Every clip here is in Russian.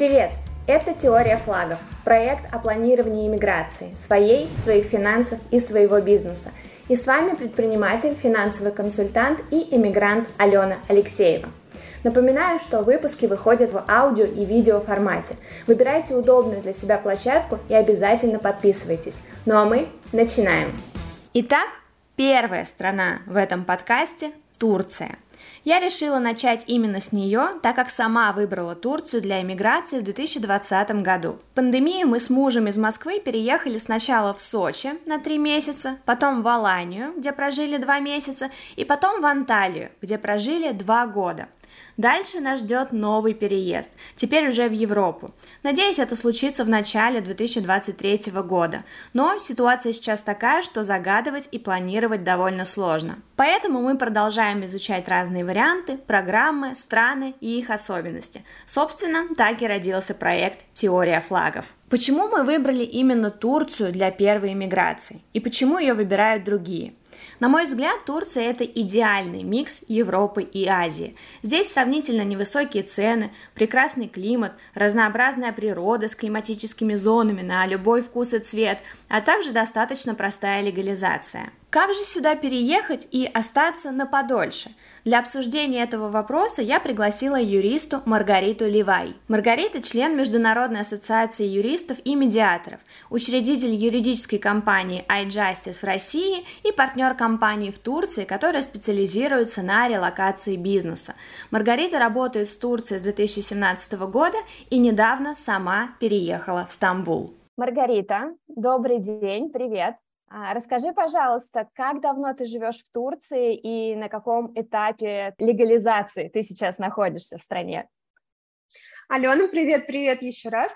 Привет! Это «Теория флагов» – проект о планировании иммиграции, своей, своих финансов и своего бизнеса. И с вами предприниматель, финансовый консультант и иммигрант Алена Алексеева. Напоминаю, что выпуски выходят в аудио и видео формате. Выбирайте удобную для себя площадку и обязательно подписывайтесь. Ну а мы начинаем. Итак, первая страна в этом подкасте – Турция – я решила начать именно с нее, так как сама выбрала Турцию для эмиграции в 2020 году. Пандемию мы с мужем из Москвы переехали сначала в Сочи на три месяца, потом в Аланию, где прожили два месяца, и потом в Анталию, где прожили два года. Дальше нас ждет новый переезд, теперь уже в Европу. Надеюсь, это случится в начале 2023 года, но ситуация сейчас такая, что загадывать и планировать довольно сложно. Поэтому мы продолжаем изучать разные варианты, программы, страны и их особенности. Собственно, так и родился проект «Теория флагов». Почему мы выбрали именно Турцию для первой иммиграции? И почему ее выбирают другие? На мой взгляд, Турция – это идеальный микс Европы и Азии. Здесь сравнительно невысокие цены, прекрасный климат, разнообразная природа с климатическими зонами на любой вкус и цвет, а также достаточно простая легализация. Как же сюда переехать и остаться на подольше? Для обсуждения этого вопроса я пригласила юристу Маргариту Левай. Маргарита – член Международной ассоциации юристов и медиаторов, учредитель юридической компании iJustice в России и партнер компании в Турции, которая специализируется на релокации бизнеса. Маргарита работает с Турцией с 2017 года и недавно сама переехала в Стамбул. Маргарита, добрый день, привет. А, расскажи, пожалуйста, как давно ты живешь в Турции и на каком этапе легализации ты сейчас находишься в стране? Алена, привет, привет еще раз.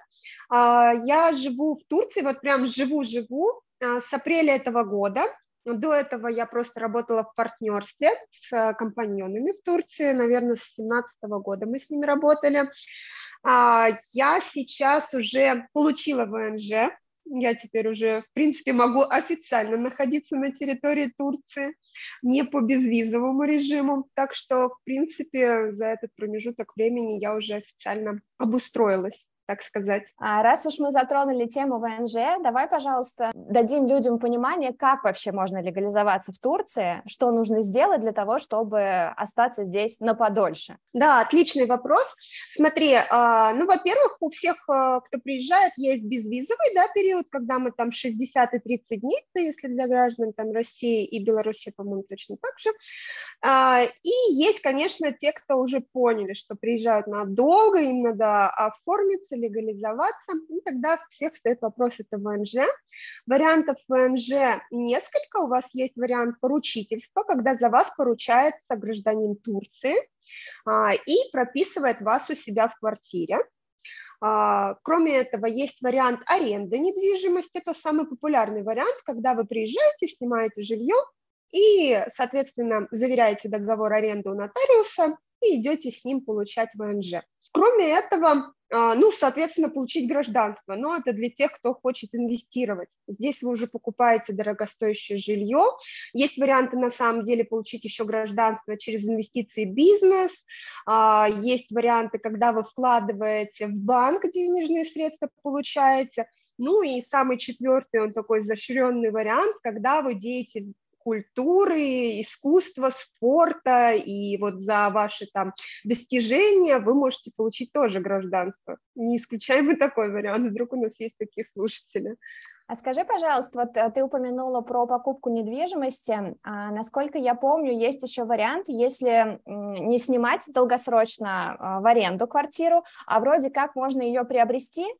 А, я живу в Турции, вот прям живу-живу а, с апреля этого года. До этого я просто работала в партнерстве с компаньонами в Турции, наверное, с 2017 года мы с ними работали. Я сейчас уже получила ВНЖ, я теперь уже, в принципе, могу официально находиться на территории Турции, не по безвизовому режиму, так что, в принципе, за этот промежуток времени я уже официально обустроилась так сказать. А раз уж мы затронули тему ВНЖ, давай, пожалуйста, дадим людям понимание, как вообще можно легализоваться в Турции, что нужно сделать для того, чтобы остаться здесь на подольше. Да, отличный вопрос. Смотри, а, ну, во-первых, у всех, а, кто приезжает, есть безвизовый да, период, когда мы там 60 и 30 дней, если для граждан там России и Беларуси, по-моему, точно так же. А, и есть, конечно, те, кто уже поняли, что приезжают надолго, им надо оформиться, научиться легализоваться, и тогда всех стоит вопрос, это ВНЖ. Вариантов ВНЖ несколько, у вас есть вариант поручительства, когда за вас поручается гражданин Турции а, и прописывает вас у себя в квартире. А, кроме этого, есть вариант аренды недвижимости, это самый популярный вариант, когда вы приезжаете, снимаете жилье и, соответственно, заверяете договор аренды у нотариуса и идете с ним получать ВНЖ. Кроме этого, а, ну, соответственно, получить гражданство, но это для тех, кто хочет инвестировать. Здесь вы уже покупаете дорогостоящее жилье. Есть варианты, на самом деле, получить еще гражданство через инвестиции в бизнес. А, есть варианты, когда вы вкладываете в банк денежные средства, получаете. Ну и самый четвертый, он такой изощренный вариант, когда вы деятель культуры, искусства, спорта, и вот за ваши там достижения вы можете получить тоже гражданство. Не исключаем и такой вариант, вдруг у нас есть такие слушатели. А скажи, пожалуйста, вот э, ты упомянула про покупку недвижимости. А, насколько я помню, есть еще вариант, если не снимать долгосрочно а, в аренду квартиру, а вроде как можно ее приобрести, а,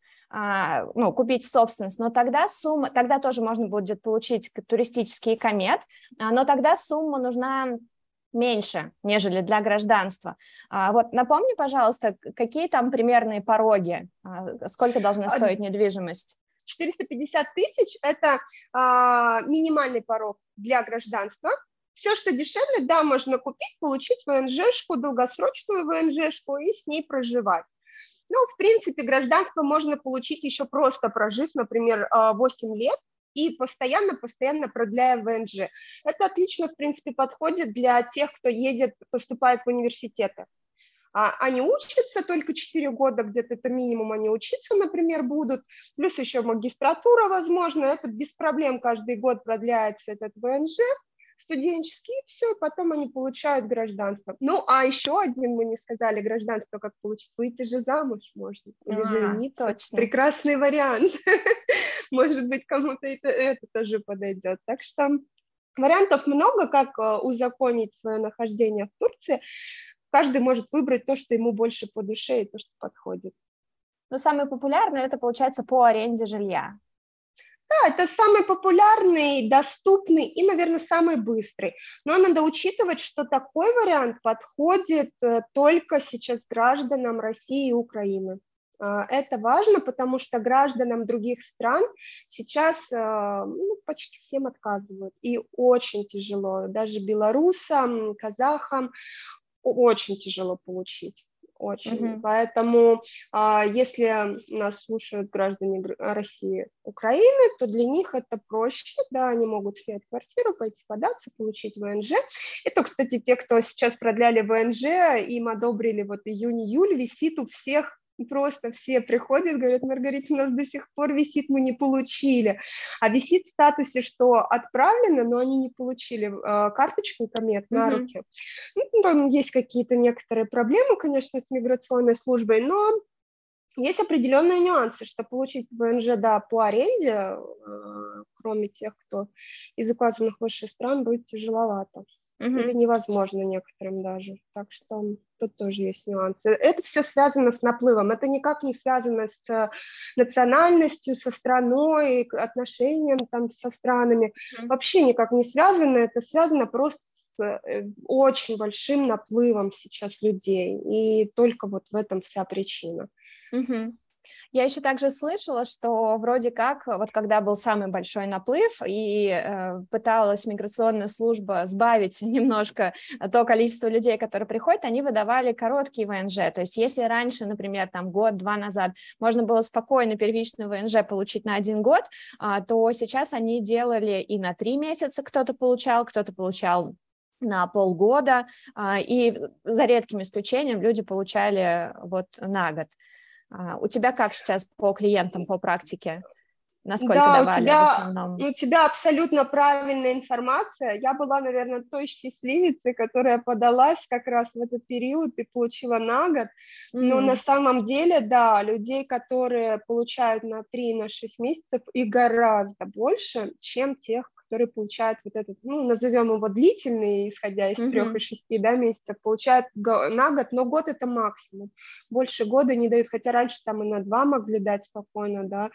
ну, купить в собственность, но тогда сумма, тогда тоже можно будет получить туристический комет, а, но тогда сумма нужна меньше, нежели для гражданства. А, вот напомни, пожалуйста, какие там примерные пороги, сколько должна стоить недвижимость? 450 тысяч – это а, минимальный порог для гражданства. Все, что дешевле, да, можно купить, получить ВНЖшку, долгосрочную ВНЖшку и с ней проживать. Ну, в принципе, гражданство можно получить еще просто прожив, например, 8 а, лет, и постоянно-постоянно продляя ВНЖ. Это отлично, в принципе, подходит для тех, кто едет, поступает в университеты. а, они учатся только 4 года, где-то это минимум они учиться, например, будут, плюс еще магистратура, возможно, это без проблем каждый год продляется этот ВНЖ, студенческий, и все, потом они получают гражданство. Ну, а еще один, мы не сказали, гражданство как получить, выйти же замуж можно, или а, жениться. Точно. Прекрасный вариант. Может быть, кому-то это, это тоже подойдет. Так что вариантов много, как э, узаконить свое нахождение в Турции. Каждый может выбрать то, что ему больше по душе и то, что подходит. Но самый популярный это получается по аренде жилья. Да, это самый популярный, доступный и, наверное, самый быстрый. Но надо учитывать, что такой вариант подходит э, только сейчас гражданам России и Украины. А, это важно, потому что гражданам других стран сейчас э, ну, почти всем отказывают. И очень тяжело. Даже белорусам, казахам очень тяжело получить очень. Mm-hmm. Поэтому, а, если нас слушают граждане России, Украины, то для них это проще, да, они могут снять квартиру, пойти податься, получить ВНЖ. Это, кстати, те, кто сейчас продляли ВНЖ, им одобрили вот июнь-июль, висит у всех просто все приходят, говорят, Маргарита, у нас до сих пор висит, мы не получили. А висит в статусе, что отправлено, но они не получили э, карточку комет на mm-hmm. руки. Ну, там есть какие-то некоторые проблемы, конечно, с миграционной службой, но есть определенные нюансы, что получить ВНЖ, да, по аренде, э, кроме тех, кто из указанных выше стран, будет тяжеловато угу. или невозможно некоторым даже. Так что тут тоже есть нюансы. Это все связано с наплывом, это никак не связано с национальностью, со страной, отношением там со странами. Угу. Вообще никак не связано, это связано просто с э, очень большим наплывом сейчас людей, и только вот в этом вся причина. Угу. Я еще также слышала, что вроде как, вот когда был самый большой наплыв, и э, пыталась миграционная служба сбавить немножко то количество людей, которые приходят, они выдавали короткие ВНЖ. То есть если раньше, например, там год-два назад можно было спокойно первичный ВНЖ получить на один год, э, то сейчас они делали и на три месяца кто-то получал, кто-то получал на полгода, а, и за редким исключением люди получали вот на год. А, у тебя как сейчас по клиентам, по практике? Насколько да, давали у тебя, в основном? У тебя абсолютно правильная информация. Я была, наверное, той счастливицей, которая подалась как раз в этот период и получила на год. Mm. Но на самом деле, да, людей, которые получают на 3-6 на месяцев, и гораздо больше, чем тех, которые получают вот этот, ну, назовем его длительный, исходя из трех mm-hmm. и шести да, месяцев, получают на год, но год это максимум. Больше года не дают, хотя раньше там и на два могли дать спокойно, да,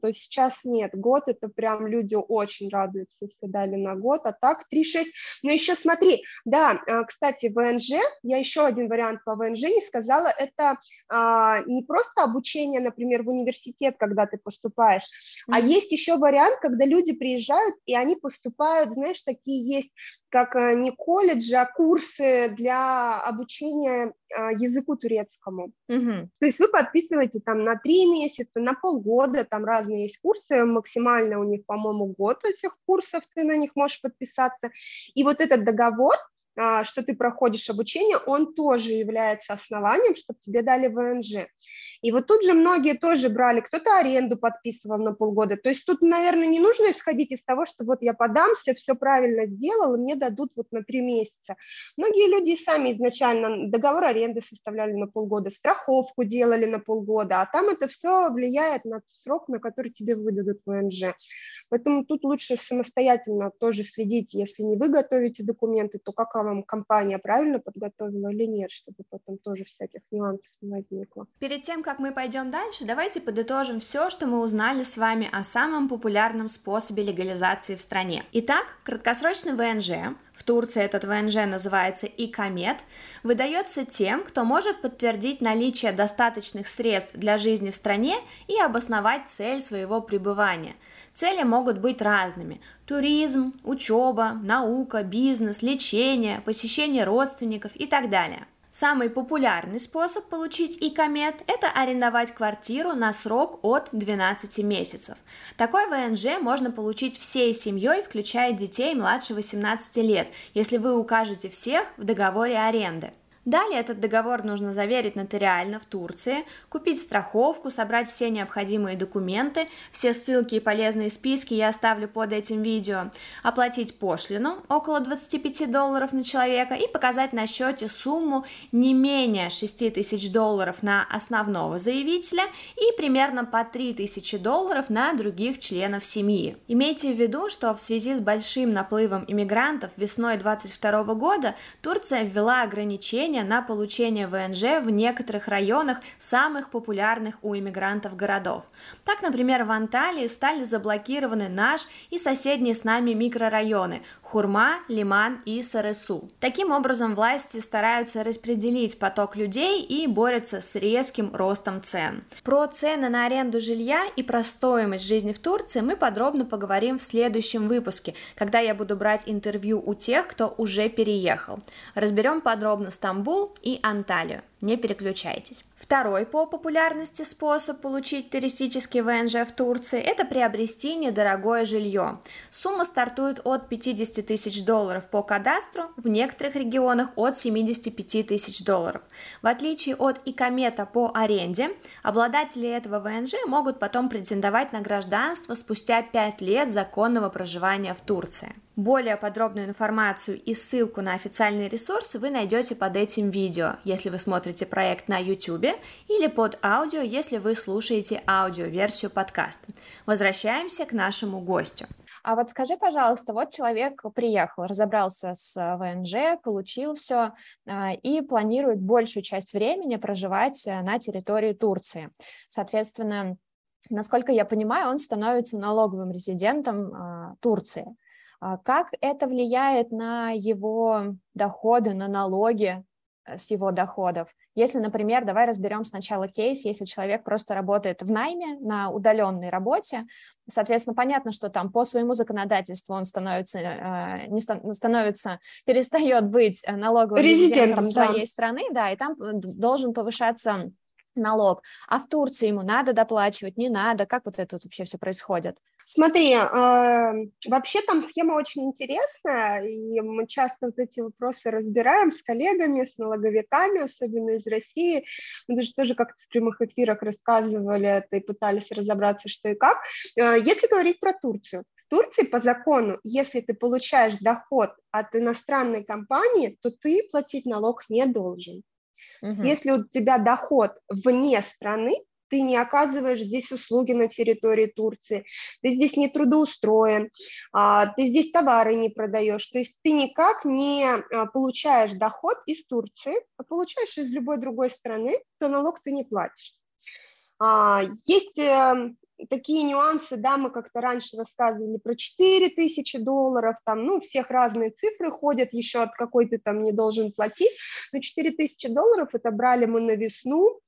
то есть сейчас нет. Год это прям люди очень радуются, если дали на год, а так 3-6. Но еще смотри, да, а, кстати, ВНЖ, я еще один вариант по ВНЖ не сказала, это а, не просто обучение, например, в университет, когда ты поступаешь, mm-hmm. а есть еще вариант, когда люди приезжают и они поступают, знаешь, такие есть, как э, не колледжи, а курсы для обучения а, языку турецкому. Угу. То есть вы подписываете там на три месяца, на полгода, там разные есть курсы, максимально у них, по-моему, год этих курсов, ты на них можешь подписаться. И вот этот договор, а, что ты проходишь обучение, он тоже является основанием, чтобы тебе дали ВНЖ. И вот тут же многие тоже брали, кто-то аренду подписывал на полгода. То есть тут, наверное, не нужно исходить из того, что вот я подамся, все правильно сделал, мне дадут вот на три месяца. Многие люди сами изначально договор аренды составляли на полгода, страховку делали на полгода, а там это все влияет на срок, на который тебе выдадут ВНЖ. Поэтому тут лучше самостоятельно тоже следить, если не вы готовите документы, то как вам компания правильно подготовила или нет, чтобы потом тоже всяких нюансов не возникло. Перед тем, как мы пойдем дальше, давайте подытожим все, что мы узнали с вами о самом популярном способе легализации в стране. Итак, краткосрочный ВНЖ, в Турции этот ВНЖ называется ИКОМЕД, выдается тем, кто может подтвердить наличие достаточных средств для жизни в стране и обосновать цель своего пребывания. Цели могут быть разными – туризм, учеба, наука, бизнес, лечение, посещение родственников и так далее – Самый популярный способ получить ИКОМЕД – это арендовать квартиру на срок от 12 месяцев. Такой ВНЖ можно получить всей семьей, включая детей младше 18 лет, если вы укажете всех в договоре аренды. Далее этот договор нужно заверить нотариально в Турции, купить страховку, собрать все необходимые документы, все ссылки и полезные списки я оставлю под этим видео, оплатить пошлину около 25 долларов на человека и показать на счете сумму не менее 6 тысяч долларов на основного заявителя и примерно по 3 тысячи долларов на других членов семьи. Имейте в виду, что в связи с большим наплывом иммигрантов весной 2022 года Турция ввела ограничения разрешения на получение ВНЖ в некоторых районах самых популярных у иммигрантов городов. Так, например, в Анталии стали заблокированы наш и соседние с нами микрорайоны Хурма, Лиман и Саресу. Таким образом, власти стараются распределить поток людей и борются с резким ростом цен. Про цены на аренду жилья и про стоимость жизни в Турции мы подробно поговорим в следующем выпуске, когда я буду брать интервью у тех, кто уже переехал. Разберем подробно Стамбул, Стамбул и Анталию. Не переключайтесь. Второй по популярности способ получить туристический ВНЖ в Турции – это приобрести недорогое жилье. Сумма стартует от 50 тысяч долларов по кадастру, в некоторых регионах от 75 тысяч долларов. В отличие от икомета по аренде, обладатели этого ВНЖ могут потом претендовать на гражданство спустя 5 лет законного проживания в Турции. Более подробную информацию и ссылку на официальные ресурсы вы найдете под этим видео, если вы смотрите проект на YouTube или под аудио, если вы слушаете аудиоверсию подкаста. Возвращаемся к нашему гостю. А вот скажи, пожалуйста, вот человек приехал, разобрался с ВНЖ, получил все а, и планирует большую часть времени проживать э, на территории Турции. Соответственно, насколько я понимаю, он становится налоговым резидентом а, Турции. А как это влияет на его доходы, на налоги э, с его доходов? Если, например, давай разберем сначала кейс, если человек просто работает в найме на удаленной работе, соответственно, понятно, что там по своему законодательству он становится, э, не становится, перестает быть налоговым резидентом, резидентом своей да. страны, да, и там должен повышаться налог. А в Турции ему надо доплачивать, не надо? Как вот это вообще все происходит? Смотри, э, вообще там схема очень интересная, и мы часто вот эти вопросы разбираем с коллегами, с налоговиками, особенно из России. Мы даже тоже как-то в прямых эфирах рассказывали это и пытались разобраться, что и как. Э, если говорить про Турцию, в Турции по закону, если ты получаешь доход от иностранной компании, то ты платить налог не должен. Угу. Если у тебя доход вне страны, ты не оказываешь здесь услуги на территории Турции, ты здесь не трудоустроен, а, ты здесь товары не продаешь, то есть ты никак не а, получаешь доход из Турции, а получаешь из любой другой страны, то налог ты не платишь. А, есть эм, такие нюансы, да, мы как-то раньше рассказывали про 4 тысячи долларов, там, ну, всех разные цифры ходят, еще от какой ты там не должен платить, но 4 тысячи долларов это брали мы на весну,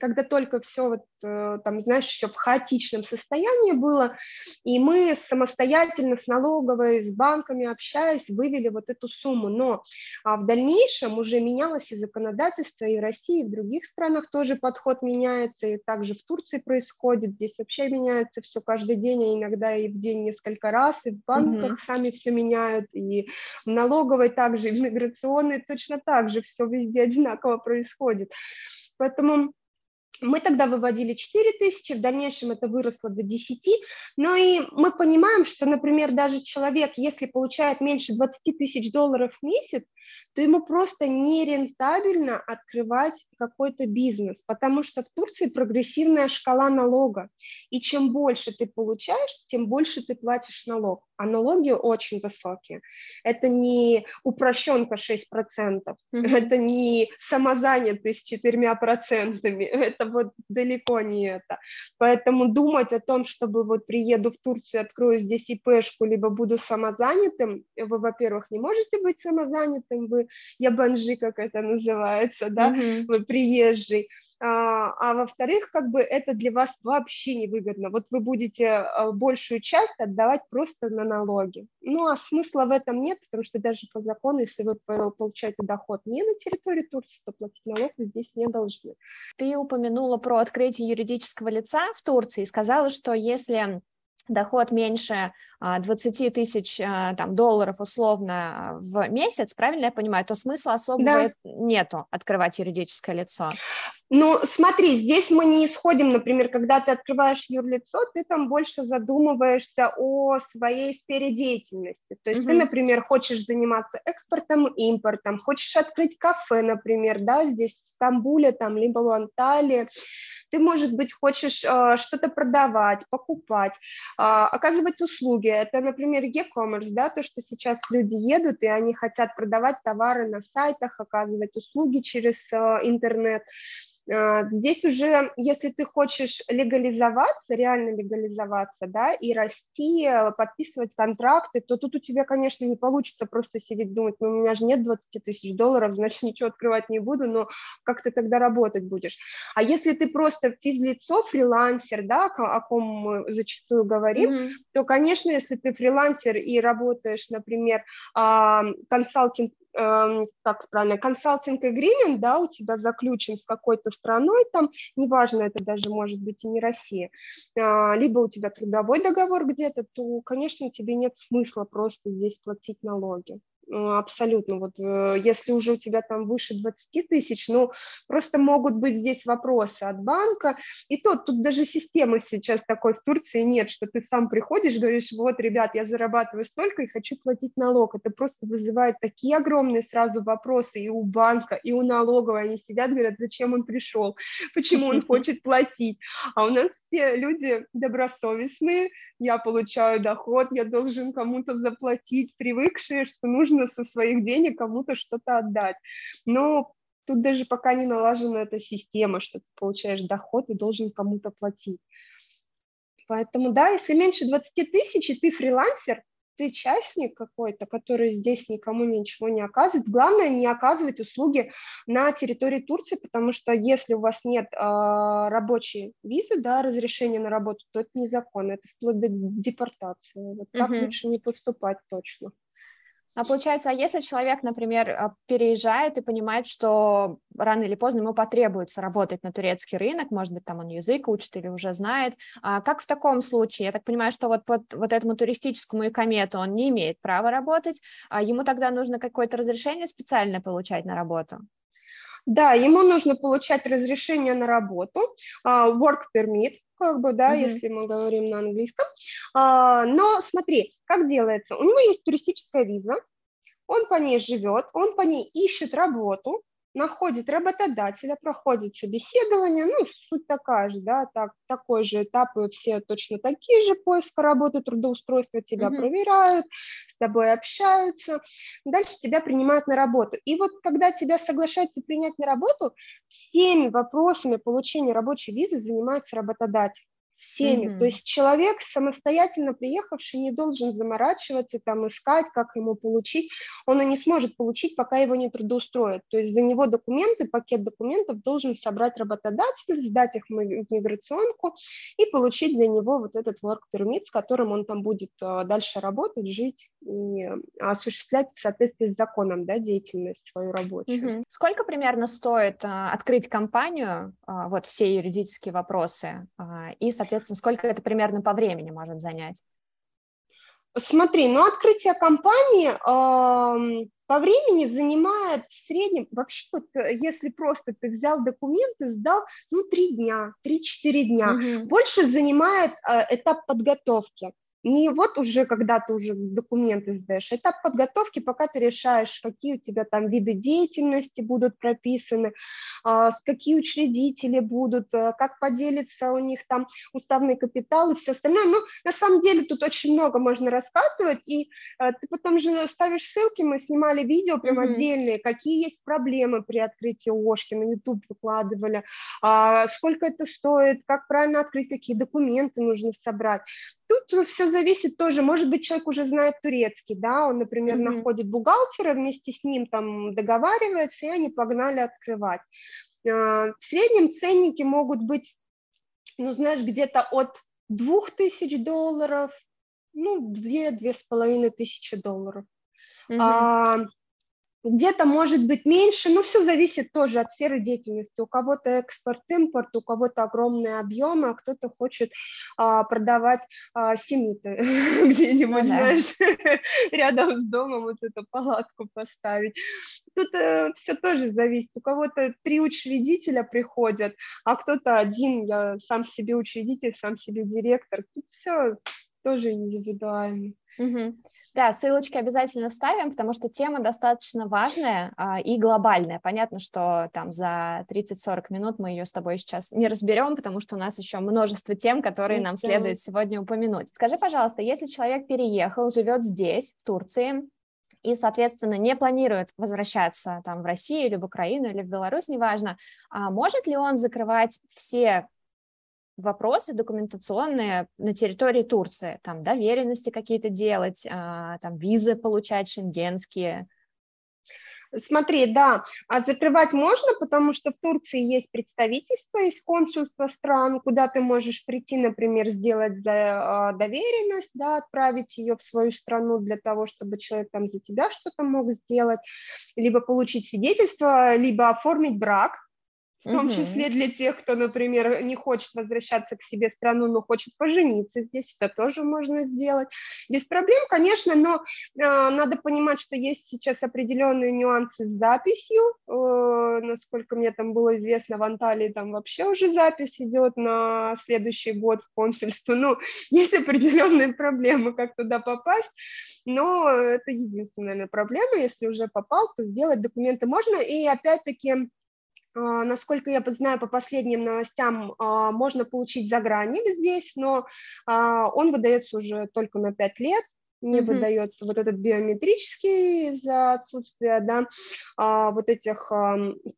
когда только все вот э, там, знаешь, еще в хаотичном состоянии было, и мы самостоятельно с налоговой, с банками общаясь, вывели вот эту сумму, но а в дальнейшем уже менялось и законодательство, и в России, и в других странах тоже подход меняется, и также в Турции происходит, здесь вообще меняется все каждый день, а иногда и в день несколько раз, и в банках mm-hmm. сами все меняют, и в налоговой также, и в миграционной точно так же все везде одинаково происходит. Поэтому мы тогда выводили 4 тысячи, в дальнейшем это выросло до 10, но и мы понимаем, что, например, даже человек, если получает меньше 20 тысяч долларов в месяц, то ему просто нерентабельно открывать какой-то бизнес, потому что в Турции прогрессивная шкала налога, и чем больше ты получаешь, тем больше ты платишь налог, а налоги очень высокие. Это не упрощенка 6%, mm-hmm. это не самозанятость с 4%, это вот далеко не это. Поэтому думать о том, чтобы вот приеду в Турцию, открою здесь ИПшку, либо буду самозанятым, вы, во-первых, не можете быть самозанятым, вы я ябанжи, как это называется, да, mm-hmm. вы приезжий. А, а во-вторых, как бы это для вас вообще невыгодно. Вот вы будете а, большую часть отдавать просто на налоги. Ну, а смысла в этом нет, потому что даже по закону, если вы получаете доход не на территории Турции, то платить налог вы здесь не должны. Ты упомянула про открытие юридического лица в Турции и сказала, что если доход меньше 20 а, тысяч а, там, долларов условно в месяц, правильно я понимаю, то смысла особого да. нету открывать юридическое лицо. Ну, смотри, здесь мы не исходим, например, когда ты открываешь юрлицо, ты там больше задумываешься о своей сфере деятельности. То есть mm-hmm. ты, например, хочешь заниматься экспортом, импортом, хочешь открыть кафе, например, да, здесь в Стамбуле, там, либо в Анталии, ты, может быть, хочешь э, что-то продавать, покупать, э, оказывать услуги. Это, например, e-commerce, да, то, что сейчас люди едут, и они хотят продавать товары на сайтах, оказывать услуги через э, интернет. Здесь уже, если ты хочешь легализоваться, реально легализоваться, да, и расти, э, подписывать контракты, то тут у тебя, конечно, не получится просто сидеть думать, ну, у меня же нет 20 тысяч долларов, значит, ничего открывать не буду, но как ты тогда работать будешь? А если ты просто физлицо, фрилансер, да, о ком мы зачастую говорим, mm-hmm. то, конечно, если ты фрилансер и работаешь, например, консалтинг как правильно, консалтинг agreement, да, у тебя заключен с какой-то страной, там, неважно, это даже может быть и не Россия, а, либо у тебя трудовой договор где-то, то, конечно, тебе нет смысла просто здесь платить налоги. Ну, абсолютно. Вот э, если уже у тебя там выше 20 тысяч, ну, просто могут быть здесь вопросы от банка. И то, тут даже системы сейчас такой в Турции нет, что ты сам приходишь, говоришь, вот, ребят, я зарабатываю столько и хочу платить налог. Это просто вызывает такие огромные сразу вопросы и у банка, и у налоговой. Они сидят, говорят, зачем он пришел, почему он хочет платить. А у нас все люди добросовестные, я получаю доход, я должен кому-то заплатить, привыкшие, что нужно нужно со своих денег кому-то что-то отдать. Но тут даже пока не налажена эта система, что ты получаешь доход и должен кому-то платить. Поэтому, да, если меньше 20 тысяч, и ты фрилансер, ты частник какой-то, который здесь никому ничего не оказывает. Главное не оказывать услуги на территории Турции, потому что если у вас нет э, рабочей визы, да, разрешения на работу, то это незаконно, это вплоть до депортации. Вот так угу. лучше не поступать точно. А получается, а если человек, например, а, переезжает и понимает, что рано или поздно ему потребуется работать на турецкий рынок, может быть, там он язык учит или уже знает, а как в таком случае? Я так понимаю, что вот под вот этому туристическому икомету он не имеет права работать, а ему тогда нужно какое-то разрешение специально получать на работу? Да, ему нужно получать разрешение на работу, work permit, как бы, да, mm-hmm. если мы говорим на английском. А, но смотри, как делается. У него есть туристическая виза, он по ней живет, он по ней ищет работу, находит работодателя, проходит собеседование, ну, суть такая же, да, так, такой же этап, и все точно такие же, поиск работы, трудоустройства, тебя mm-hmm. проверяют, с тобой общаются, дальше тебя принимают на работу. И вот когда тебя соглашаются принять на работу, всеми вопросами получения рабочей визы занимается работодатель всеми. Mm-hmm. То есть человек, самостоятельно приехавший, не должен заморачиваться, там, искать, как ему получить. Он и не сможет получить, пока его не трудоустроят. То есть за него документы, пакет документов должен собрать работодатель, сдать их в миграционку и получить для него вот этот work permit, с которым он там будет а, дальше работать, жить и осуществлять в соответствии с законом да, деятельность свою рабочую. Mm-hmm. Сколько примерно стоит а, открыть компанию, а, вот все юридические вопросы, а, и, соответственно, сколько это примерно по времени может занять? Смотри, ну открытие компании э, по времени занимает в среднем, вообще вот э, если просто ты взял документы, сдал, ну три дня, три-четыре дня. Угу. Больше занимает э, этап подготовки не вот уже, когда ты уже документы сдаешь, этап подготовки, пока ты решаешь, какие у тебя там виды деятельности будут прописаны, а, какие учредители будут, а, как поделится у них там уставный капитал и все остальное. Ну, на самом деле тут очень много можно рассказывать, и а, ты потом же ставишь ссылки, мы снимали видео прям mm-hmm. отдельные, какие есть проблемы при открытии ОШКи, на YouTube выкладывали, сколько это стоит, как правильно открыть, какие документы нужно собрать. Тут все зависит тоже, может быть, человек уже знает турецкий, да, он, например, mm-hmm. находит бухгалтера, вместе с ним там договаривается, и они погнали открывать. А, в среднем ценники могут быть, ну, знаешь, где-то от 2000 долларов, ну, 2-2,5 тысячи долларов. Mm-hmm. А, где-то может быть меньше, но все зависит тоже от сферы деятельности. У кого-то экспорт, импорт, у кого-то огромные объемы, а кто-то хочет а, продавать а, семиты где-нибудь, ну, знаешь, рядом с домом вот эту палатку поставить. Тут э, все тоже зависит. У кого-то три учредителя приходят, а кто-то один, я сам себе учредитель, сам себе директор. Тут все тоже индивидуально. Угу. Да, ссылочки обязательно ставим, потому что тема достаточно важная а, и глобальная. Понятно, что там за 30-40 минут мы ее с тобой сейчас не разберем, потому что у нас еще множество тем, которые нам следует сегодня упомянуть. Скажи, пожалуйста, если человек переехал, живет здесь, в Турции, и, соответственно, не планирует возвращаться там в Россию или в Украину или в Беларусь, неважно, а может ли он закрывать все вопросы документационные на территории Турции, там доверенности какие-то делать, а, там визы получать шенгенские. Смотри, да, а закрывать можно, потому что в Турции есть представительство, есть консульство стран, куда ты можешь прийти, например, сделать а, доверенность, да, отправить ее в свою страну для того, чтобы человек там за тебя что-то мог сделать, либо получить свидетельство, либо оформить брак, в том угу. числе для тех, кто, например, не хочет возвращаться к себе в страну, но хочет пожениться здесь, это тоже можно сделать. Без проблем, конечно, но э, надо понимать, что есть сейчас определенные нюансы с записью. Э, насколько мне там было известно, в Анталии там вообще уже запись идет на следующий год в консульство. Ну, есть определенные проблемы, как туда попасть, но это единственная проблема. Если уже попал, то сделать документы можно. И опять-таки насколько я знаю по последним новостям, а, можно получить загранник здесь, но а, он выдается уже только на 5 лет, не mm-hmm. выдается вот этот биометрический из-за отсутствия, да, вот этих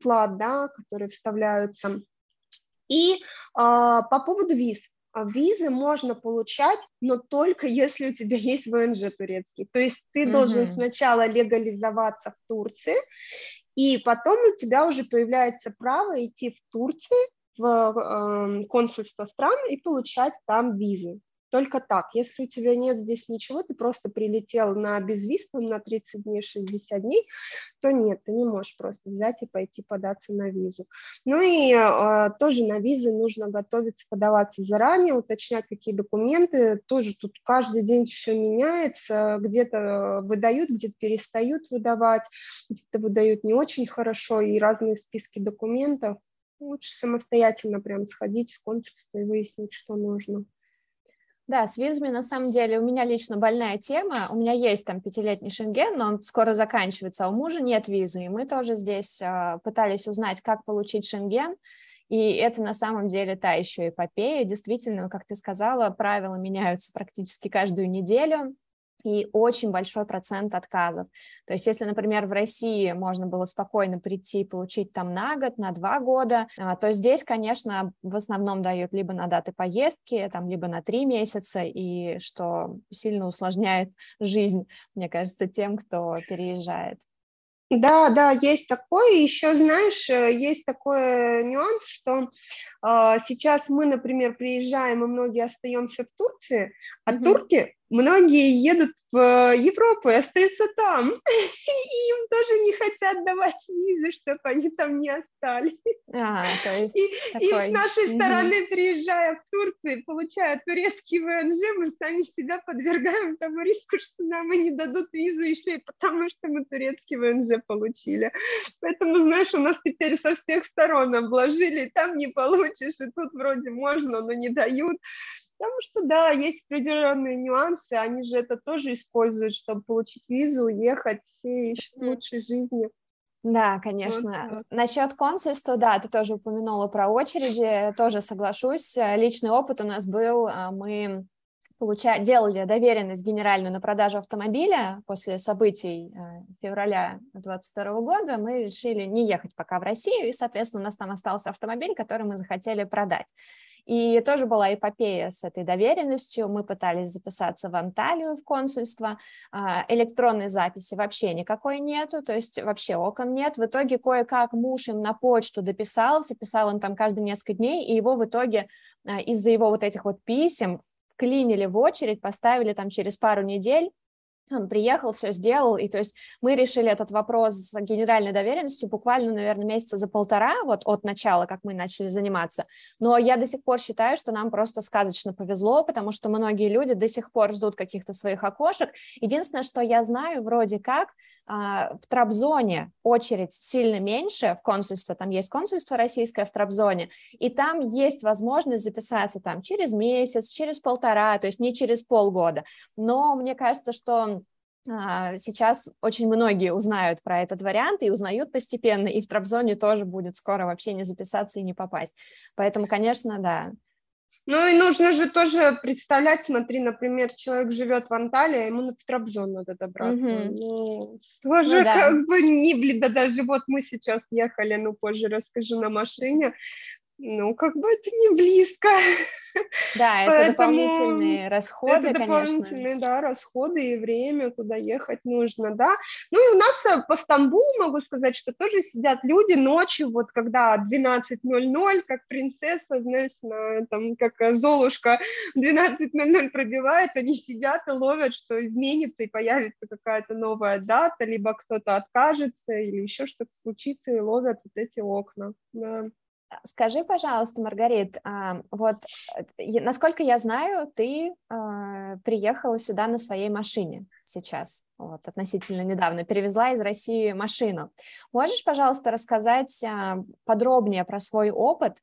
плат, да, которые вставляются. И по поводу виз. Визы можно получать, но только если у тебя есть ВНЖ турецкий. То есть ты mm-hmm. должен сначала легализоваться в Турции, и потом у тебя уже появляется право идти в Турцию, в э, консульство стран и получать там визы. Только так. Если у тебя нет здесь ничего, ты просто прилетел на безвиз на 30 дней, 60 дней, то нет, ты не можешь просто взять и пойти податься на визу. Ну и э, тоже на визы нужно готовиться, подаваться заранее, уточнять, какие документы. Тоже тут каждый день все меняется. Где-то выдают, где-то перестают выдавать, где-то выдают не очень хорошо, и разные списки документов. Лучше самостоятельно прям сходить в консульство и выяснить, что нужно. Да, с визами на самом деле у меня лично больная тема. У меня есть там пятилетний шенген, но он скоро заканчивается, а у мужа нет визы. И мы тоже здесь э, пытались узнать, как получить шенген. И это на самом деле та еще эпопея. Действительно, как ты сказала, правила меняются практически каждую неделю и очень большой процент отказов. То есть если, например, в России можно было спокойно прийти и получить там на год, на два года, а, то здесь, конечно, в основном дают либо на даты поездки, там, либо на три месяца, и что сильно усложняет жизнь, мне кажется, тем, кто переезжает. Да, да, есть такое. Еще, знаешь, э, есть такой нюанс, что э, сейчас мы, например, приезжаем, и многие остаемся в Турции, а mm-hmm. турки многие едут в Европу и остаются там, и им тоже не хотят давать визы, чтобы они там не остались. А, то есть и, такой... и с нашей mm-hmm. стороны, приезжая в Турцию, получая турецкий ВНЖ, мы сами себя подвергаем тому риску, что нам и не дадут визу еще и потому, что мы турецкий ВНЖ получили. Поэтому, знаешь, у нас теперь со всех сторон обложили, там не получишь, и тут вроде можно, но не дают. Потому что, да, есть определенные нюансы, они же это тоже используют, чтобы получить визу, уехать, все ищут лучшей жизни. Да, конечно. Вот. Насчет консульства, да, ты тоже упомянула про очереди, тоже соглашусь. Личный опыт у нас был, а, мы получали, делали доверенность генеральную на продажу автомобиля после событий э, февраля 2022 года, мы решили не ехать пока в Россию, и, соответственно, у нас там остался автомобиль, который мы захотели продать. И тоже была эпопея с этой доверенностью. Мы пытались записаться в Анталию в консульство. А, электронной записи вообще никакой нету, то есть вообще окон нет. В итоге кое-как муж им на почту дописался, писал им там каждые несколько дней, и его в итоге а, из-за его вот этих вот писем клинили в очередь, поставили там через пару недель он приехал, все сделал, и то есть мы решили этот вопрос с генеральной доверенностью буквально, наверное, месяца за полтора, вот от начала, как мы начали заниматься, но я до сих пор считаю, что нам просто сказочно повезло, потому что многие люди до сих пор ждут каких-то своих окошек. Единственное, что я знаю, вроде как, в Трабзоне очередь сильно меньше в консульство, там есть консульство российское в Трабзоне, и там есть возможность записаться там через месяц, через полтора, то есть не через полгода. Но мне кажется, что а, сейчас очень многие узнают про этот вариант и узнают постепенно, и в Трабзоне тоже будет скоро вообще не записаться и не попасть. Поэтому, конечно, да, ну и нужно же тоже представлять, смотри, например, человек живет в Анталии, а ему в Трабзон надо добраться. Mm-hmm. Ну, тоже ну, да. как бы не, блин, да даже вот мы сейчас ехали, ну позже расскажу на машине, ну, как бы это не близко. Да, это Поэтому дополнительные расходы, это дополнительные, конечно. да, расходы и время туда ехать нужно, да. Ну и у нас э, по Стамбулу могу сказать, что тоже сидят люди ночью, вот когда 12.00, как принцесса, знаешь, на, там, как Золушка 12.00 пробивает, они сидят и ловят, что изменится и появится какая-то новая дата, либо кто-то откажется, или еще что-то случится, и ловят вот эти окна, да. Скажи, пожалуйста, Маргарит, а, вот э, насколько я знаю, ты а, приехала сюда на своей машине сейчас, вот, относительно недавно, перевезла из России машину. Можешь, пожалуйста, рассказать а, подробнее про свой опыт?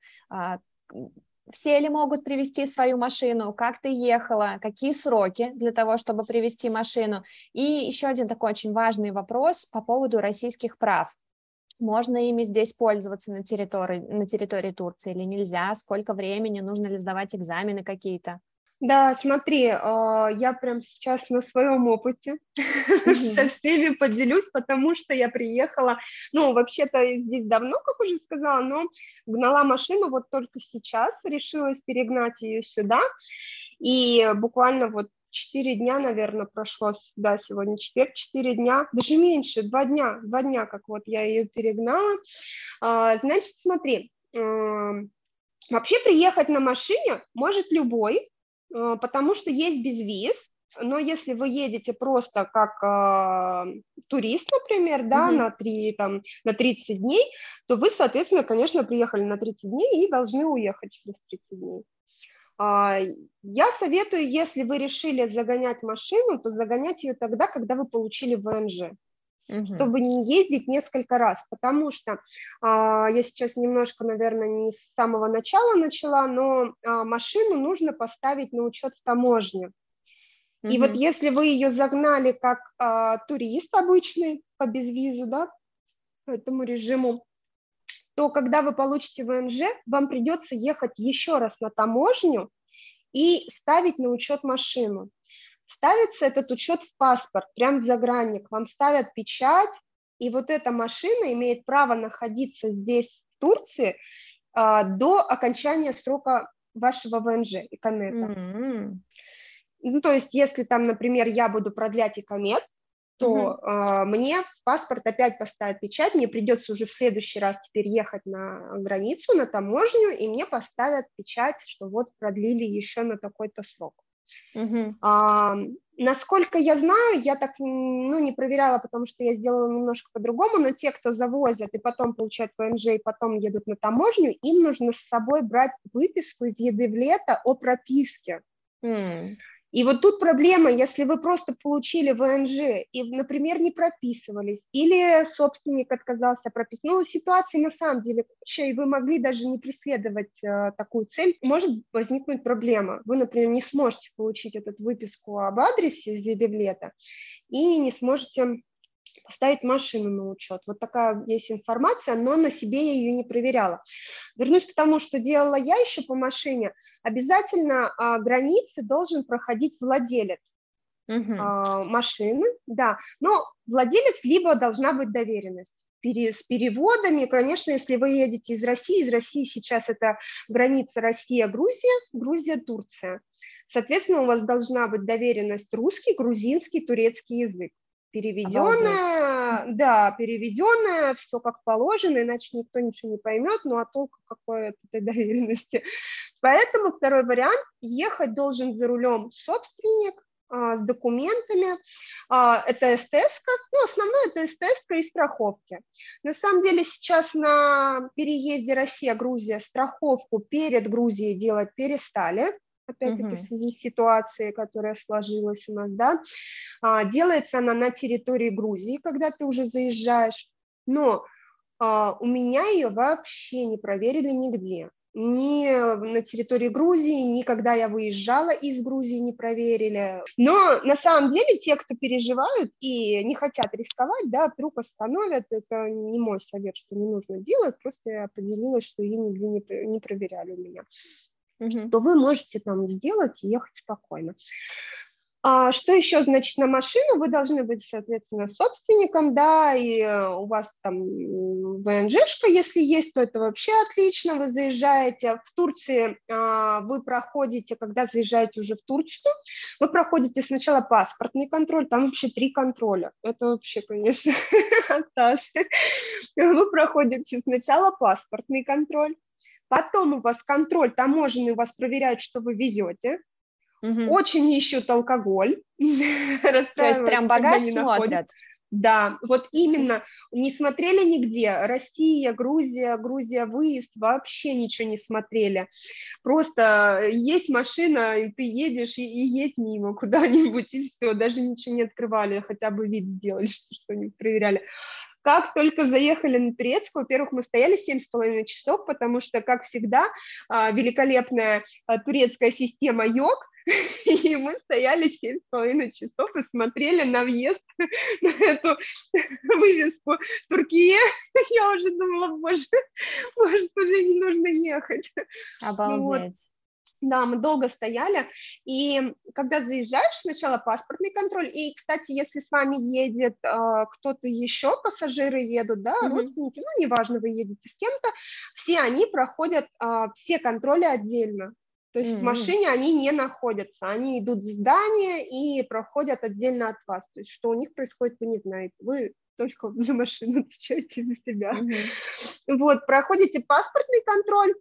Все ли могут привезти свою машину? Как ты ехала? Какие сроки для того, чтобы привезти машину? И еще один такой очень важный вопрос по поводу российских прав. Можно ими здесь пользоваться на территории, на территории Турции или нельзя? Сколько времени? Нужно ли сдавать экзамены какие-то? Да, смотри, а, я прям сейчас на своем опыте mm-hmm. со всеми поделюсь, потому что я приехала, ну, вообще-то здесь давно, как уже сказала, но гнала машину вот только сейчас, решилась перегнать ее сюда, и буквально вот четыре дня, наверное, прошло, да, сегодня четверг, четыре дня, даже меньше, два дня, два дня, как вот я ее перегнала. А, значит, смотри, вообще приехать на машине может любой, а, потому что есть безвиз, но если вы едете просто как э, турист, например, да, mm-hmm. на, 3, там, на 30 дней, то вы, соответственно, конечно, приехали на 30 дней и должны уехать через 30 дней. А, я советую, если вы решили загонять машину, то загонять ее тогда, когда вы получили ВНЖ, угу. чтобы не ездить несколько раз, потому что а, я сейчас немножко, наверное, не с самого начала начала, но а, машину нужно поставить на учет в таможне. И вот если вы ее загнали как а, турист обычный по безвизу, да, по этому режиму, то когда вы получите ВНЖ, вам придется ехать еще раз на таможню и ставить на учет машину. Ставится этот учет в паспорт, прям в загранник. Вам ставят печать, и вот эта машина имеет право находиться здесь, в Турции, а, до окончания срока вашего ВНЖ, икомета. Mm-hmm. Ну, то есть, если там, например, я буду продлять икомет, то э, мне в паспорт опять поставят печать, мне придется уже в следующий раз теперь ехать на границу, на таможню, и мне поставят печать, что вот продлили еще на такой-то срок. Угу. А, насколько я знаю, я так ну, не проверяла, потому что я сделала немножко по-другому, но те, кто завозят и потом получают ВНЖ, и потом едут на таможню, им нужно с собой брать выписку из еды в лето о прописке. Mm. И вот тут проблема, если вы просто получили ВНЖ и, например, не прописывались, или собственник отказался прописать, ну, ситуации на самом деле куча, и вы могли даже не преследовать э, такую цель, может возникнуть проблема. Вы, например, не сможете получить эту выписку об адресе из Едевлета и не сможете поставить машину на учет. Вот такая есть информация, но на себе я ее не проверяла. Вернусь к тому, что делала я еще по машине. Обязательно а, границы должен проходить владелец угу. а, машины, да, но владелец либо должна быть доверенность с переводами. Конечно, если вы едете из России, из России сейчас это граница Россия-Грузия, Грузия-Турция. Соответственно, у вас должна быть доверенность русский, грузинский, турецкий язык переведенная, да, переведенная, все как положено, иначе никто ничего не поймет, ну а толку какой от этой доверенности. Поэтому второй вариант, ехать должен за рулем собственник, а, с документами. А, это СТС, ну, основное это СТС и страховки. На самом деле сейчас на переезде Россия-Грузия страховку перед Грузией делать перестали, опять-таки в связи с ситуацией, которая сложилась у нас, да, а, делается она на территории Грузии, когда ты уже заезжаешь, но у меня ее вообще не проверили нигде ни на территории Грузии, ни когда я выезжала из Грузии, не проверили. Но на самом деле те, кто переживают и не хотят рисковать, да, вдруг остановят, это не мой совет, что не нужно делать, просто я поделилась, что ее нигде не, не проверяли у меня. То вы можете там сделать и ехать спокойно. А что еще, значит, на машину? Вы должны быть, соответственно, собственником, да, и э, у вас там ВНЖшка, если есть, то это вообще отлично, вы заезжаете в Турции, а, вы проходите, когда заезжаете уже в Турцию, вы проходите сначала паспортный контроль, там вообще три контроля, это вообще, конечно, Вы проходите сначала паспортный контроль, потом у вас контроль таможенный, у вас проверяют, что вы везете, Угу. Очень ищут алкоголь. То есть прям багаж смотрят? Да, вот именно, не смотрели нигде, Россия, Грузия, Грузия выезд, вообще ничего не смотрели. Просто есть машина, и ты едешь, и, и едь мимо куда-нибудь, и все, даже ничего не открывали, хотя бы вид сделали, что что-нибудь проверяли. Как только заехали на Турецкую, во-первых, мы стояли семь с половиной часов, потому что, как всегда, а, великолепная а, турецкая система ЙОК, и мы стояли семь с половиной часов и смотрели на въезд на эту вывеску Туркия. Я уже думала, боже, может, уже не нужно ехать. Обалдеть. Вот. Да, мы долго стояли, и когда заезжаешь, сначала паспортный контроль, и, кстати, если с вами едет э, кто-то еще, пассажиры едут, да, mm-hmm. родственники, ну, неважно, вы едете с кем-то, все они проходят э, все контроли отдельно, то есть mm-hmm. в машине они не находятся, они идут в здание и проходят отдельно от вас. То есть что у них происходит, вы не знаете. Вы только за машину отвечаете за себя. Mm-hmm. Вот, проходите паспортный контроль.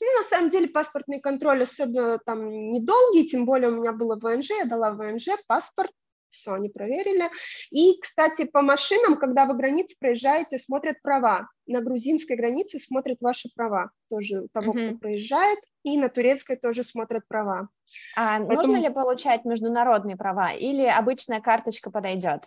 Ну, на самом деле паспортный контроль особо там недолгий, тем более у меня было ВНЖ, я дала ВНЖ, паспорт, все, они проверили. И, кстати, по машинам, когда вы границы проезжаете, смотрят права. На грузинской границе смотрят ваши права, тоже у того, uh-huh. кто проезжает, и на турецкой тоже смотрят права. А Поэтому... нужно ли получать международные права или обычная карточка подойдет?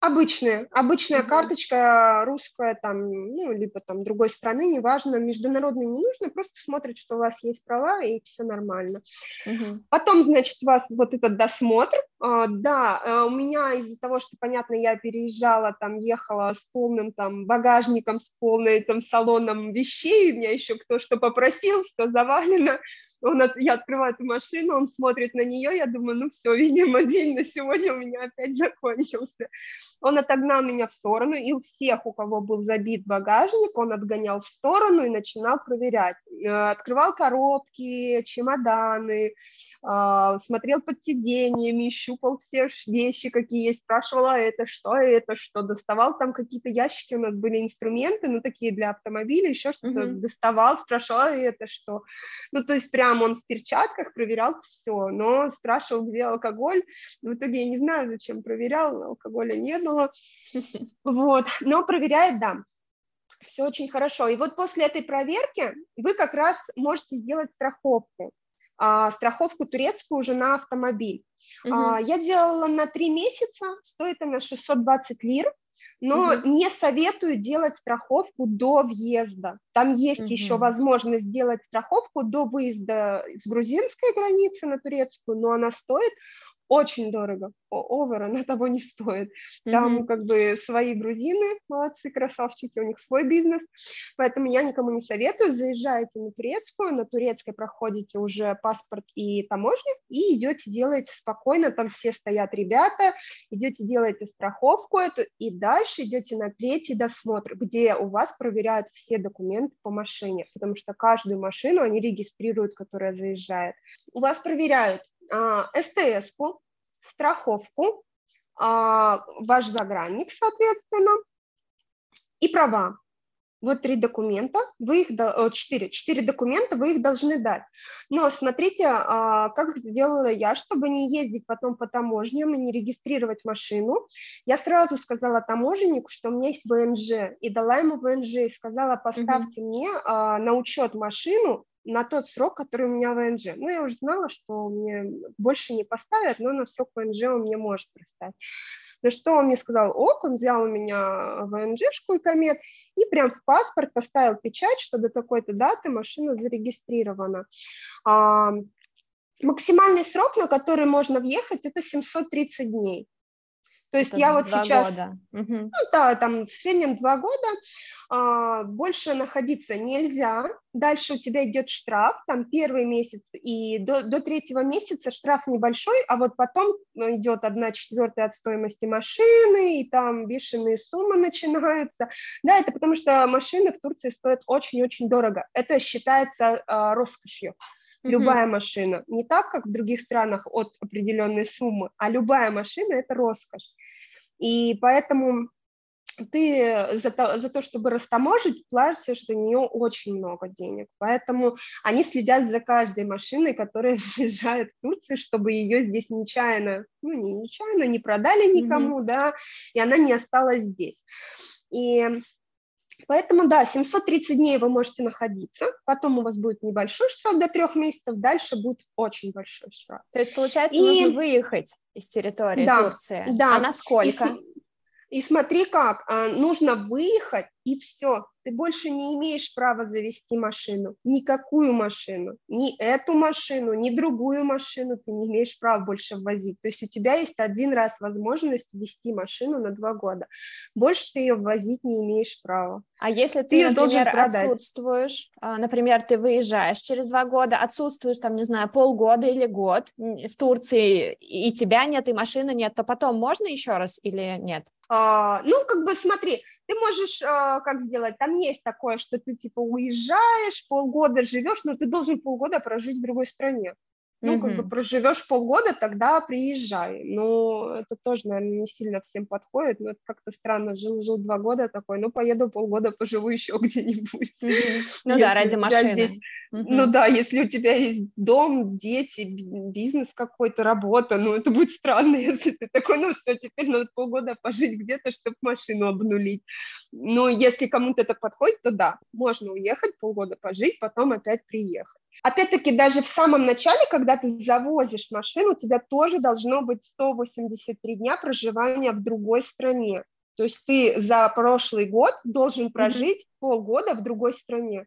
Обычная, обычная mm-hmm. карточка русская, там, ну, либо там другой страны, неважно, международный не нужно, просто смотрят, что у вас есть права, и все нормально. Mm-hmm. Потом, значит, у вас вот этот досмотр, а, да, э, у меня из-за того, что, понятно, я переезжала, там, ехала с полным там багажником, с полным там салоном вещей, у меня еще кто что попросил, все завалено, он, я открываю эту машину, он смотрит на нее, я думаю, ну все, видимо, день на сегодня у меня опять закончился. Он отогнал меня в сторону, и у всех, у кого был забит багажник, он отгонял в сторону и начинал проверять. Э, открывал коробки, чемоданы, смотрел под сиденьями, щупал все вещи, какие есть, спрашивал, а это что, это что, доставал там какие-то ящики, у нас были инструменты, ну, такие для автомобиля, еще что-то mm-hmm. доставал, спрашивал, а это что. Ну, то есть прям он в перчатках проверял все, но спрашивал, где алкоголь, в итоге я не знаю, зачем проверял, алкоголя не было, вот, но проверяет, да, все очень хорошо. И вот после этой проверки вы как раз можете сделать страховку а, страховку турецкую уже на автомобиль. Угу. А, я делала на три месяца, стоит она 620 лир, но угу. не советую делать страховку до въезда. Там есть угу. еще возможность сделать страховку до выезда с грузинской границы на турецкую, но она стоит очень дорого, овер, она того не стоит. Там mm-hmm. как бы свои грузины, молодцы, красавчики, у них свой бизнес, поэтому я никому не советую, заезжаете на турецкую, на турецкой проходите уже паспорт и таможню, и идете, делаете спокойно, там все стоят ребята, идете, делаете страховку эту, и дальше идете на третий досмотр, где у вас проверяют все документы по машине, потому что каждую машину они регистрируют, которая заезжает. У вас проверяют СТС-ку, страховку, а, ваш загранник, соответственно, и права. вот три документа, вы их, четыре, четыре документа вы их должны дать. Но смотрите, а, как сделала я, чтобы не ездить потом по таможням и не регистрировать машину. Я сразу сказала таможеннику, что у меня есть ВНЖ, и дала ему ВНЖ, и сказала, поставьте угу. мне а, на учет машину на тот срок, который у меня ВНЖ. Ну, я уже знала, что мне больше не поставят, но на срок ВНЖ он мне может представить. На что он мне сказал, ок, он взял у меня ВНЖшку и комет, и прям в паспорт поставил печать, что до такой-то даты машина зарегистрирована. А, максимальный срок, на который можно въехать, это 730 дней. То есть это я вот сейчас, года. ну да, там в среднем два года, а, больше находиться нельзя. Дальше у тебя идет штраф, там первый месяц и до, до третьего месяца штраф небольшой, а вот потом идет одна четвертая от стоимости машины, и там бешеные суммы начинаются. Да, это потому что машины в Турции стоят очень-очень дорого. Это считается а, роскошью любая mm-hmm. машина. Не так, как в других странах от определенной суммы, а любая машина – это роскошь. И поэтому ты за то, за то, чтобы растаможить, платишь за нее очень много денег. Поэтому они следят за каждой машиной, которая въезжает в Турцию, чтобы ее здесь нечаянно, ну, не нечаянно, не продали никому, mm-hmm. да, и она не осталась здесь. И Поэтому, да, 730 дней вы можете находиться, потом у вас будет небольшой штраф до трех месяцев, дальше будет очень большой штраф. То есть, получается, и... нужно выехать из территории да, Турции. Да. А насколько? И, и смотри как, а, нужно выехать и все, ты больше не имеешь права завести машину, никакую машину, ни эту машину, ни другую машину ты не имеешь права больше ввозить. То есть у тебя есть один раз возможность ввести машину на два года, больше ты ее ввозить не имеешь права. А если ты, ты например, отсутствуешь, а, например, ты выезжаешь через два года, отсутствуешь там, не знаю, полгода или год в Турции, и тебя нет, и машины нет, то потом можно еще раз или нет? А, ну, как бы смотри, ты можешь э, как сделать, там есть такое, что ты типа уезжаешь, полгода живешь, но ты должен полгода прожить в другой стране. Ну, mm-hmm. как бы проживешь полгода, тогда приезжай. Ну, это тоже, наверное, не сильно всем подходит, но это как-то странно. Жил-жил два года такой, ну, поеду полгода, поживу еще где-нибудь. Mm-hmm. Ну да, ради машины. Здесь... Mm-hmm. Ну да, если у тебя есть дом, дети, бизнес какой-то, работа, ну, это будет странно, если ты такой, ну, что, теперь надо полгода пожить где-то, чтобы машину обнулить. Но если кому-то это подходит, то да, можно уехать, полгода пожить, потом опять приехать. Опять-таки, даже в самом начале, когда ты завозишь машину, у тебя тоже должно быть 183 дня проживания в другой стране. То есть ты за прошлый год должен прожить mm-hmm. полгода в другой стране.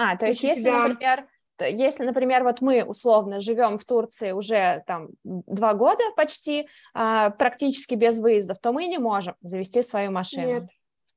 А, то, то есть, если, тебя... например, если, например, вот мы условно живем в Турции уже там два года почти, а, практически без выездов, то мы не можем завести свою машину. Нет,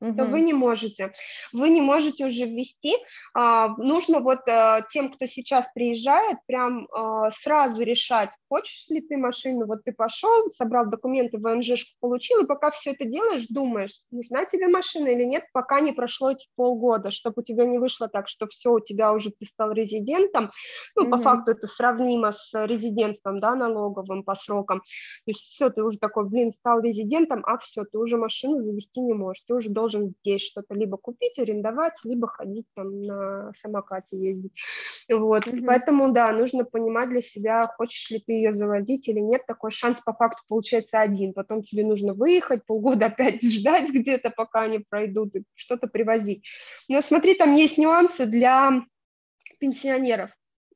угу. то вы не можете. Вы не можете уже ввести. А, нужно вот а, тем, кто сейчас приезжает, прям а, сразу решать, хочешь ли ты машину, вот ты пошел, собрал документы, ВНЖшку получил, и пока все это делаешь, думаешь, нужна тебе машина или нет, пока не прошло эти полгода, чтобы у тебя не вышло так, что все, у тебя уже ты стал резидентом, ну, угу. по факту это сравнимо с резидентством, да, налоговым по срокам, то есть все, ты уже такой, блин, стал резидентом, а все, ты уже машину завести не можешь, ты уже должен должен здесь что-то либо купить, арендовать, либо ходить там на самокате ездить. Вот, mm-hmm. поэтому, да, нужно понимать для себя, хочешь ли ты ее завозить или нет. Такой шанс по факту получается один. Потом тебе нужно выехать, полгода опять ждать где-то, пока они пройдут, и что-то привозить. Но смотри, там есть нюансы для пенсионеров.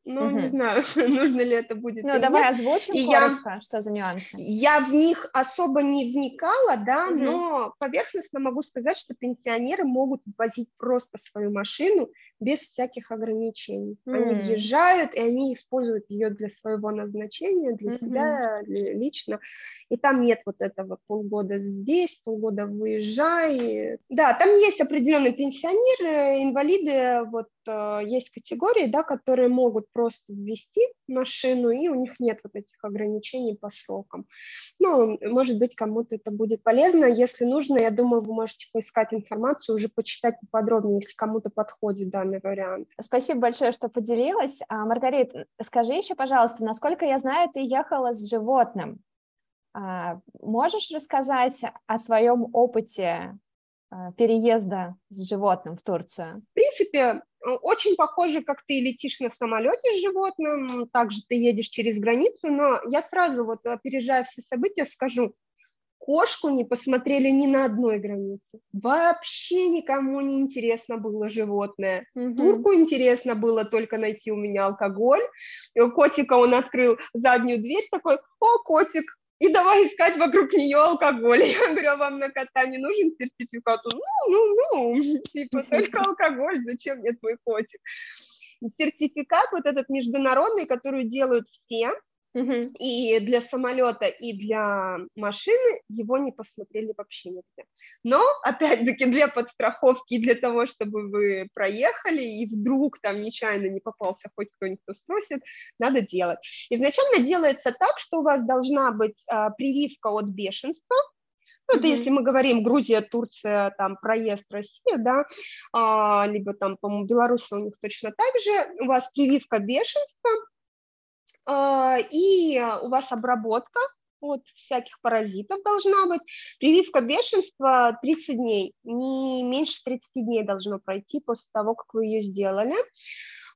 Ну, угу. не знаю, нужно ли это будет. Ну, давай нет. озвучим и коротко, я, что за нюансы. Я в них особо не вникала, да, угу. но поверхностно могу сказать, что пенсионеры могут возить просто свою машину без всяких ограничений. Mm. Они въезжают, и они используют ее для своего назначения, для mm-hmm. себя лично. И там нет вот этого полгода здесь, полгода выезжай. Да, там есть определенные пенсионеры, инвалиды, вот э, есть категории, да, которые могут просто ввести машину, и у них нет вот этих ограничений по срокам. Ну, может быть, кому-то это будет полезно. Если нужно, я думаю, вы можете поискать информацию, уже почитать поподробнее, если кому-то подходит данный вариант. Спасибо большое, что поделилась. А, Маргарит, скажи еще, пожалуйста, насколько я знаю, ты ехала с животным. А, можешь рассказать о своем опыте переезда с животным в Турцию? В принципе, очень похоже, как ты летишь на самолете с животным, также ты едешь через границу, но я сразу, вот опережая все события, скажу, кошку не посмотрели ни на одной границе. Вообще никому не интересно было животное. Угу. Турку интересно было только найти у меня алкоголь. Котика он открыл заднюю дверь, такой, о, котик, и давай искать вокруг нее алкоголь. Я говорю, а вам на кота не нужен сертификат? Ну, ну, ну, типа только алкоголь, зачем мне твой котик? Сертификат вот этот международный, который делают все, и для самолета, и для машины его не посмотрели вообще нигде. Но, опять-таки, для подстраховки, для того, чтобы вы проехали, и вдруг там нечаянно не попался хоть кто-нибудь, кто спросит, надо делать. Изначально делается так, что у вас должна быть а, прививка от бешенства, ну, это mm-hmm. если мы говорим Грузия, Турция, там проезд Россия, да, а, либо там, по-моему, Беларуси у них точно так же, у вас прививка бешенства, и у вас обработка от всяких паразитов должна быть. Прививка бешенства 30 дней, не меньше 30 дней должно пройти после того, как вы ее сделали.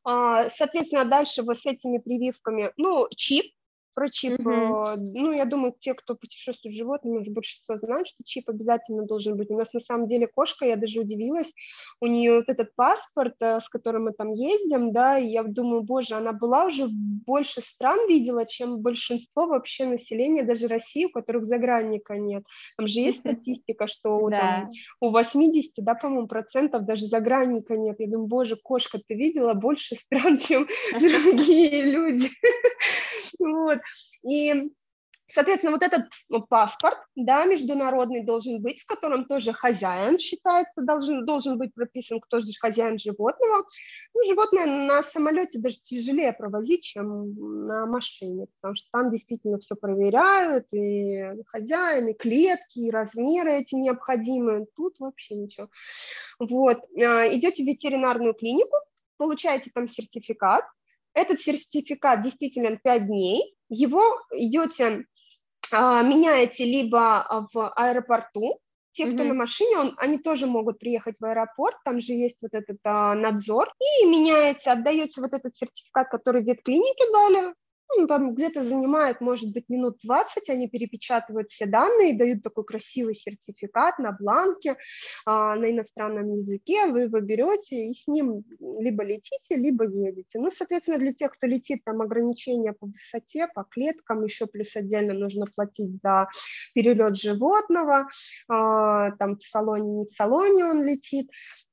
А, соответственно, дальше вы с этими прививками, ну, чип, про чип, mm-hmm. ну, я думаю, те, кто путешествует с животными, уже большинство знают, что чип обязательно должен быть. У нас на самом деле кошка, я даже удивилась, у нее вот этот паспорт, э, с которым мы там ездим, да, и я думаю, боже, она была уже больше стран видела, чем большинство вообще населения, даже России, у которых загранника нет. Там же есть статистика, что там, у 80, да, по-моему, процентов даже загранника нет. Я думаю, боже, кошка, ты видела больше стран, чем другие люди. Вот. И Соответственно, вот этот паспорт, да, международный должен быть, в котором тоже хозяин считается, должен, должен быть прописан, кто же хозяин животного. Ну, животное на самолете даже тяжелее провозить, чем на машине, потому что там действительно все проверяют, и хозяин, и клетки, и размеры эти необходимые. Тут вообще ничего. Вот. А, идете в ветеринарную клинику, получаете там сертификат, этот сертификат действительно 5 дней, его идете, а, меняете либо в аэропорту, те, кто mm-hmm. на машине, он, они тоже могут приехать в аэропорт, там же есть вот этот а, надзор, и меняете, отдаете вот этот сертификат, который ветклиники дали, ну, там где-то занимает, может быть, минут 20, они перепечатывают все данные, дают такой красивый сертификат на бланке, а, на иностранном языке, вы его берете и с ним либо летите, либо едете. Ну, соответственно, для тех, кто летит, там ограничения по высоте, по клеткам, еще плюс отдельно нужно платить за перелет животного, а, там в салоне, не в салоне он летит,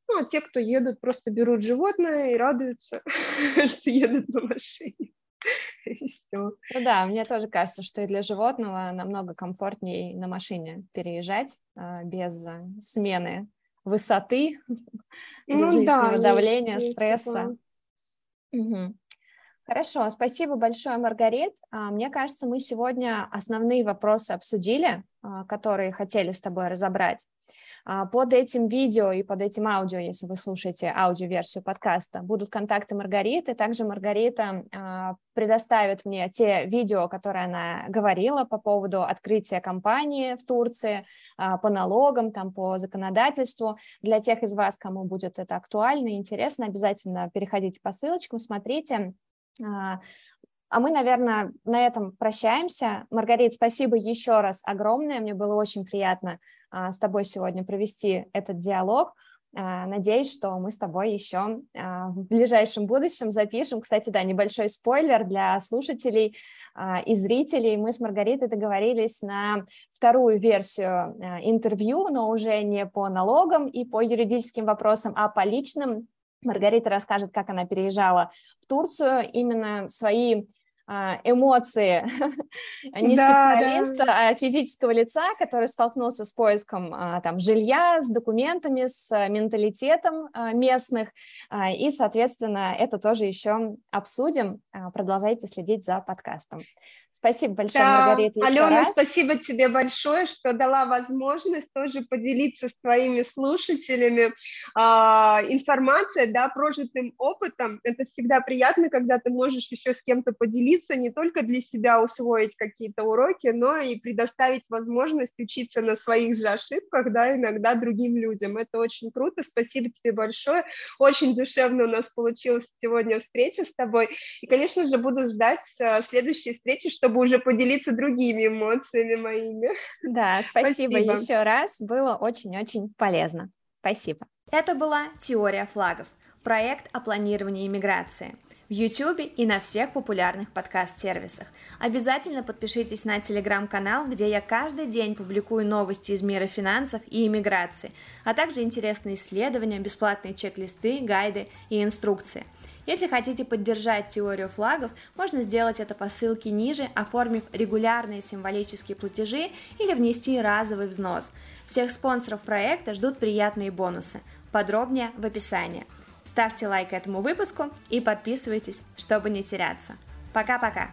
ну, а те, кто едут, просто берут животное и радуются, что едут на машине. Ну да, мне тоже кажется, что и для животного намного комфортнее на машине переезжать а, без а, смены высоты, ну, без лишнего да, давления, есть, стресса. Угу. Хорошо, спасибо большое, Маргарит. А, мне кажется, мы сегодня основные вопросы обсудили, которые хотели с тобой разобрать. А, под этим видео и под этим аудио, если вы слушаете аудиоверсию подкаста, будут контакты Маргариты. Также Маргарита а, предоставит мне те видео, которые она говорила по поводу открытия компании в Турции, а, по налогам, там, по законодательству. Для тех из вас, кому будет это актуально и интересно, обязательно переходите по ссылочкам, смотрите. А мы, наверное, на этом прощаемся. Маргарит, спасибо еще раз огромное. Мне было очень приятно с тобой сегодня провести этот диалог. А, надеюсь, что мы с тобой еще а, в ближайшем будущем запишем. Кстати, да, небольшой спойлер для слушателей и зрителей. Мы с Маргаритой договорились на вторую версию интервью, но уже не по налогам и по юридическим вопросам, а по личным. Маргарита расскажет, как она переезжала в Турцию, именно свои а, эмоции не да, специалиста, да. а физического лица, который столкнулся с поиском а, там, жилья, с документами, с менталитетом а, местных, и, соответственно, это тоже еще обсудим. Продолжайте следить за подкастом. Спасибо большое, да. Маргарита. Алена, раз. спасибо тебе большое, что дала возможность тоже поделиться с твоими слушателями а, информацией, да, прожитым опытом. Это всегда приятно, когда ты можешь еще с кем-то поделиться поделиться не только для себя усвоить какие-то уроки, но и предоставить возможность учиться на своих же ошибках, да, иногда другим людям. Это очень круто, спасибо тебе большое. Очень душевно у нас получилась сегодня встреча с тобой. И, конечно же, буду ждать э, следующей встречи, чтобы уже поделиться другими эмоциями моими. Да, спасибо, спасибо. еще раз. Было очень-очень полезно. Спасибо. Это была «Теория флагов» – проект о планировании иммиграции в YouTube и на всех популярных подкаст-сервисах. Обязательно подпишитесь на телеграм-канал, где я каждый день публикую новости из мира финансов и иммиграции, а также интересные исследования, бесплатные чек-листы, гайды и инструкции. Если хотите поддержать теорию флагов, можно сделать это по ссылке ниже, оформив регулярные символические платежи или внести разовый взнос. Всех спонсоров проекта ждут приятные бонусы. Подробнее в описании. Ставьте лайк этому выпуску и подписывайтесь, чтобы не теряться. Пока-пока!